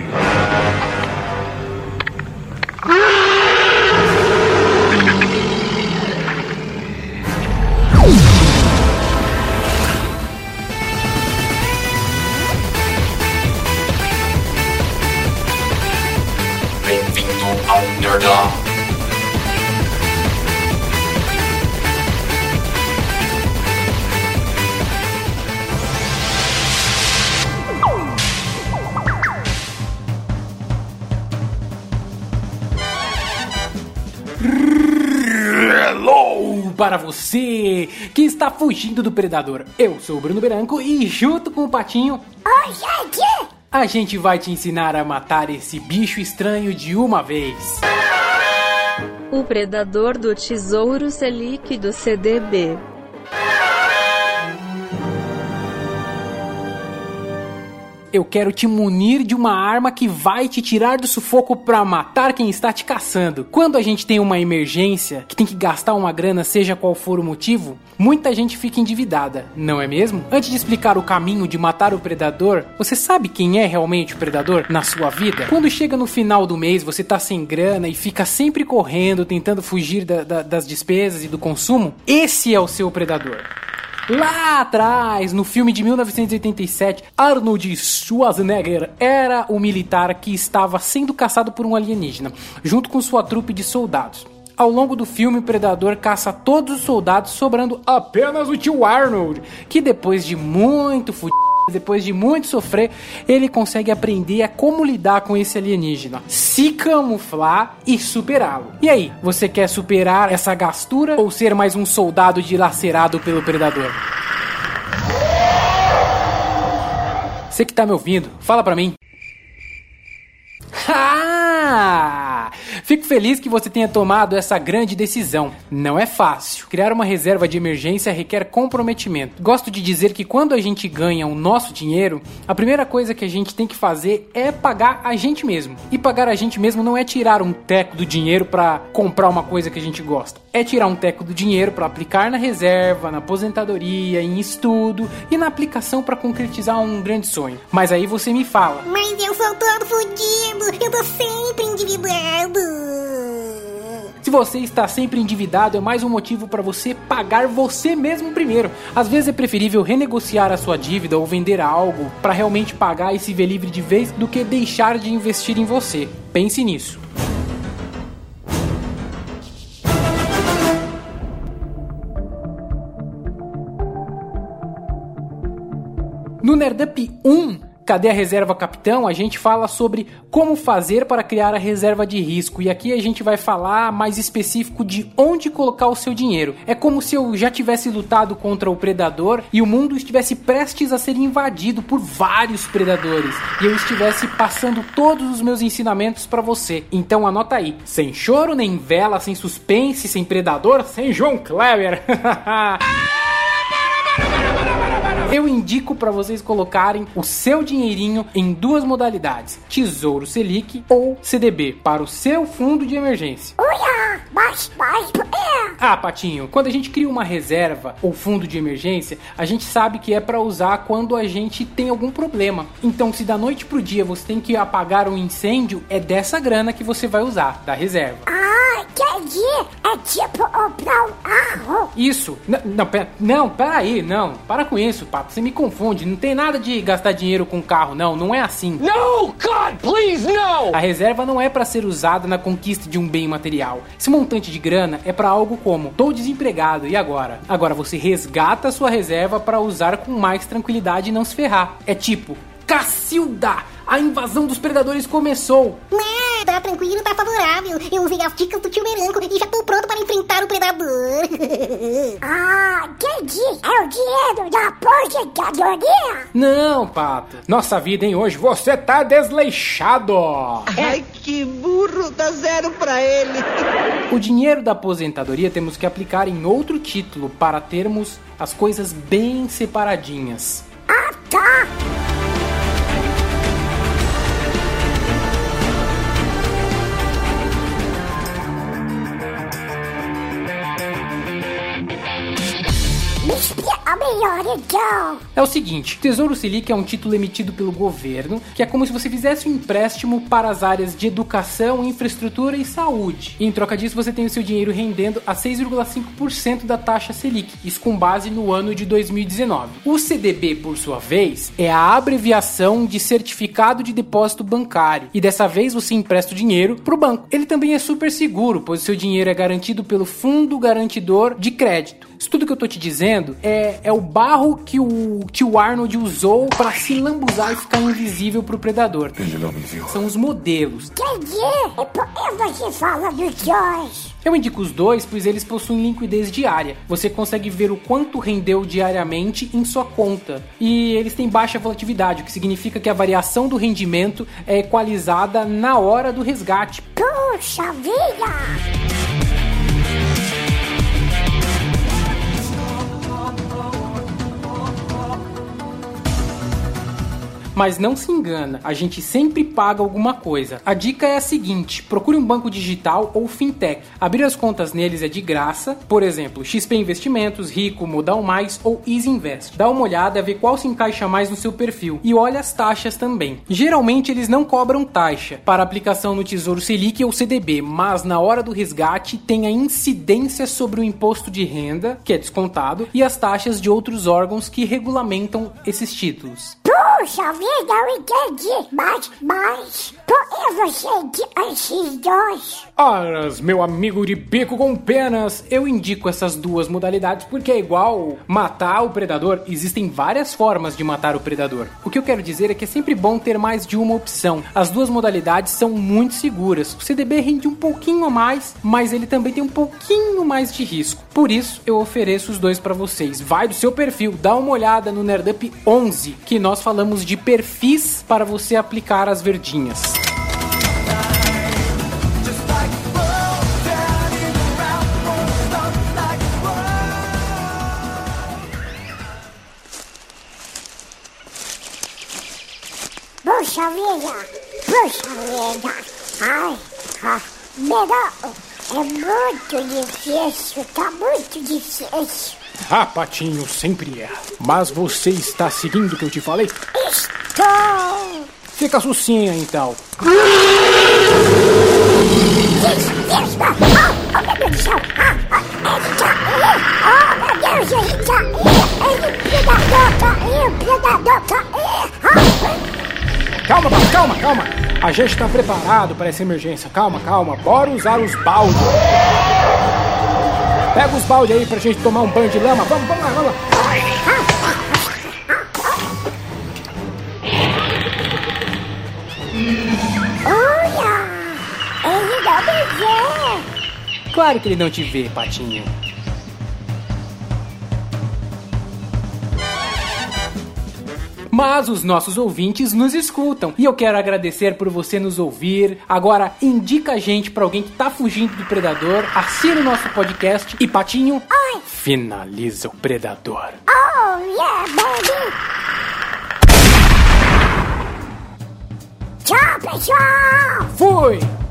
King. para você que está fugindo do predador. Eu sou o Bruno Branco e junto com o Patinho, Oi, gente! a gente vai te ensinar a matar esse bicho estranho de uma vez. O predador do tesouro Selic do CDB. Eu quero te munir de uma arma que vai te tirar do sufoco pra matar quem está te caçando. Quando a gente tem uma emergência, que tem que gastar uma grana, seja qual for o motivo, muita gente fica endividada, não é mesmo? Antes de explicar o caminho de matar o predador, você sabe quem é realmente o predador na sua vida? Quando chega no final do mês, você tá sem grana e fica sempre correndo, tentando fugir da- da- das despesas e do consumo, esse é o seu predador. Lá atrás, no filme de 1987, Arnold Schwarzenegger era o militar que estava sendo caçado por um alienígena, junto com sua trupe de soldados. Ao longo do filme, o predador caça todos os soldados, sobrando apenas o tio Arnold, que depois de muito fudido, depois de muito sofrer, ele consegue aprender a como lidar com esse alienígena, se camuflar e superá-lo. E aí, você quer superar essa gastura ou ser mais um soldado dilacerado pelo predador? Você que tá me ouvindo, fala pra mim. Ah! Fico feliz que você tenha tomado essa grande decisão. Não é fácil. Criar uma reserva de emergência requer comprometimento. Gosto de dizer que quando a gente ganha o nosso dinheiro, a primeira coisa que a gente tem que fazer é pagar a gente mesmo. E pagar a gente mesmo não é tirar um teco do dinheiro para comprar uma coisa que a gente gosta. É tirar um teco do dinheiro para aplicar na reserva, na aposentadoria, em estudo e na aplicação para concretizar um grande sonho. Mas aí você me fala, Mas eu sou todo fudido, eu tô sempre endividado. Se você está sempre endividado, é mais um motivo para você pagar você mesmo primeiro. Às vezes é preferível renegociar a sua dívida ou vender algo para realmente pagar e se ver livre de vez do que deixar de investir em você. Pense nisso. No Nerdup 1, Cadê a reserva capitão? A gente fala sobre como fazer para criar a reserva de risco. E aqui a gente vai falar mais específico de onde colocar o seu dinheiro. É como se eu já tivesse lutado contra o predador e o mundo estivesse prestes a ser invadido por vários predadores. E eu estivesse passando todos os meus ensinamentos para você. Então anota aí. Sem choro nem vela, sem suspense, sem predador, sem João Kleber. Eu indico para vocês colocarem o seu dinheirinho em duas modalidades: Tesouro Selic ou CDB para o seu fundo de emergência. Uia, mas, mas, é. Ah, Patinho, quando a gente cria uma reserva ou fundo de emergência, a gente sabe que é para usar quando a gente tem algum problema. Então, se da noite pro dia você tem que apagar um incêndio, é dessa grana que você vai usar, da reserva. Ah, entendi. É tipo o Brown Arrow. Isso. N- não, pera, não, peraí, não. Para com isso, papo. Você me confunde. Não tem nada de gastar dinheiro com carro, não. Não é assim. No, God, please, no! A reserva não é para ser usada na conquista de um bem material. Esse montante de grana é para algo como: tô desempregado e agora? Agora você resgata a sua reserva para usar com mais tranquilidade e não se ferrar. É tipo: Cacilda, a invasão dos predadores começou. Né, tá tranquilo, tá favorável. Eu usei as dicas do tio Meranco e já tô pronto para enfrentar o predador. ah, entendi. É o dinheiro da aposentadoria? Não, pato. Nossa vida, hein? Hoje você tá desleixado. Ai, que burro, dá zero pra ele. O dinheiro da aposentadoria temos que aplicar em outro título para termos as coisas bem separadinhas. Ah, tá. Me explica melhor então. É o seguinte: Tesouro Selic é um título emitido pelo governo, que é como se você fizesse um empréstimo para as áreas de educação, infraestrutura e saúde. E em troca disso, você tem o seu dinheiro rendendo a 6,5% da taxa Selic, isso com base no ano de 2019. O CDB, por sua vez, é a abreviação de Certificado de Depósito Bancário, e dessa vez você empresta o dinheiro para o banco. Ele também é super seguro, pois o seu dinheiro é garantido pelo Fundo Garantidor de Crédito. Isso tudo que eu tô te dizendo é, é o barro que o tio Arnold usou para se lambuzar e ficar invisível pro predador. Ele não me viu. São os modelos. Entendi. E por que você fala dos dois? Eu indico os dois, pois eles possuem liquidez diária. Você consegue ver o quanto rendeu diariamente em sua conta. E eles têm baixa volatilidade, o que significa que a variação do rendimento é equalizada na hora do resgate. Puxa vida! Mas não se engana, a gente sempre paga alguma coisa. A dica é a seguinte: procure um banco digital ou fintech. Abrir as contas neles é de graça, por exemplo, XP Investimentos, Rico, Modal Mais ou Easy Invest. Dá uma olhada, vê qual se encaixa mais no seu perfil e olha as taxas também. Geralmente eles não cobram taxa para aplicação no Tesouro Selic ou CDB, mas na hora do resgate tem a incidência sobre o imposto de renda, que é descontado, e as taxas de outros órgãos que regulamentam esses títulos. Puxa vida, eu entendi. Mas, mas, por que você indica esses dois? Horas, meu amigo de bico com penas, eu indico essas duas modalidades porque é igual matar o predador. Existem várias formas de matar o predador. O que eu quero dizer é que é sempre bom ter mais de uma opção. As duas modalidades são muito seguras. O CDB rende um pouquinho a mais, mas ele também tem um pouquinho mais de risco. Por isso, eu ofereço os dois para vocês. Vai do seu perfil, dá uma olhada no Nerdup 11, que nós falamos de perfis para você aplicar as verdinhas. Puxa vida, puxa vida. Ai, ah, melhor. É muito difícil, tá muito difícil. Ah, Patinho, sempre é. Mas você está seguindo o que eu te falei? Estou. Fica sucinha então. Calma, calma, calma. A gente está preparado para essa emergência. Calma, calma. Bora usar os baldes. Pega os baldes aí pra gente tomar um banho de lama. Vamos, vamos lá, vamos lá. olha! Ele não me vê! Claro que ele não te vê, Patinho. Mas os nossos ouvintes nos escutam e eu quero agradecer por você nos ouvir. Agora indica a gente pra alguém que tá fugindo do predador, assina o nosso podcast e Patinho Oi! finaliza o predador. Oh, yeah, baby! Tchau, pessoal! Fui!